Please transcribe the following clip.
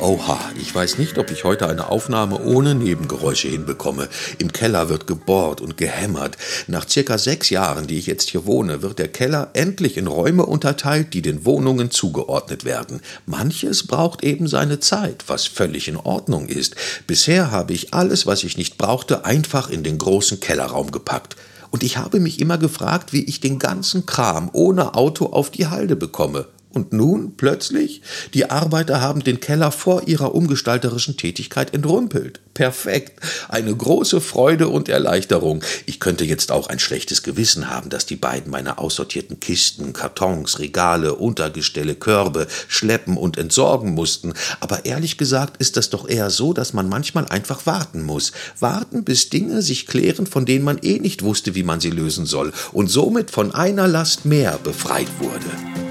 Oha, ich weiß nicht, ob ich heute eine Aufnahme ohne Nebengeräusche hinbekomme. Im Keller wird gebohrt und gehämmert. Nach circa sechs Jahren, die ich jetzt hier wohne, wird der Keller endlich in Räume unterteilt, die den Wohnungen zugeordnet werden. Manches braucht eben seine Zeit, was völlig in Ordnung ist. Bisher habe ich alles, was ich nicht brauchte, einfach in den großen Kellerraum gepackt. Und ich habe mich immer gefragt, wie ich den ganzen Kram ohne Auto auf die Halde bekomme. Und nun plötzlich, die Arbeiter haben den Keller vor ihrer umgestalterischen Tätigkeit entrümpelt. Perfekt. Eine große Freude und Erleichterung. Ich könnte jetzt auch ein schlechtes Gewissen haben, dass die beiden meine aussortierten Kisten, Kartons, Regale, Untergestelle, Körbe schleppen und entsorgen mussten. Aber ehrlich gesagt ist das doch eher so, dass man manchmal einfach warten muss. Warten, bis Dinge sich klären, von denen man eh nicht wusste, wie man sie lösen soll und somit von einer Last mehr befreit wurde.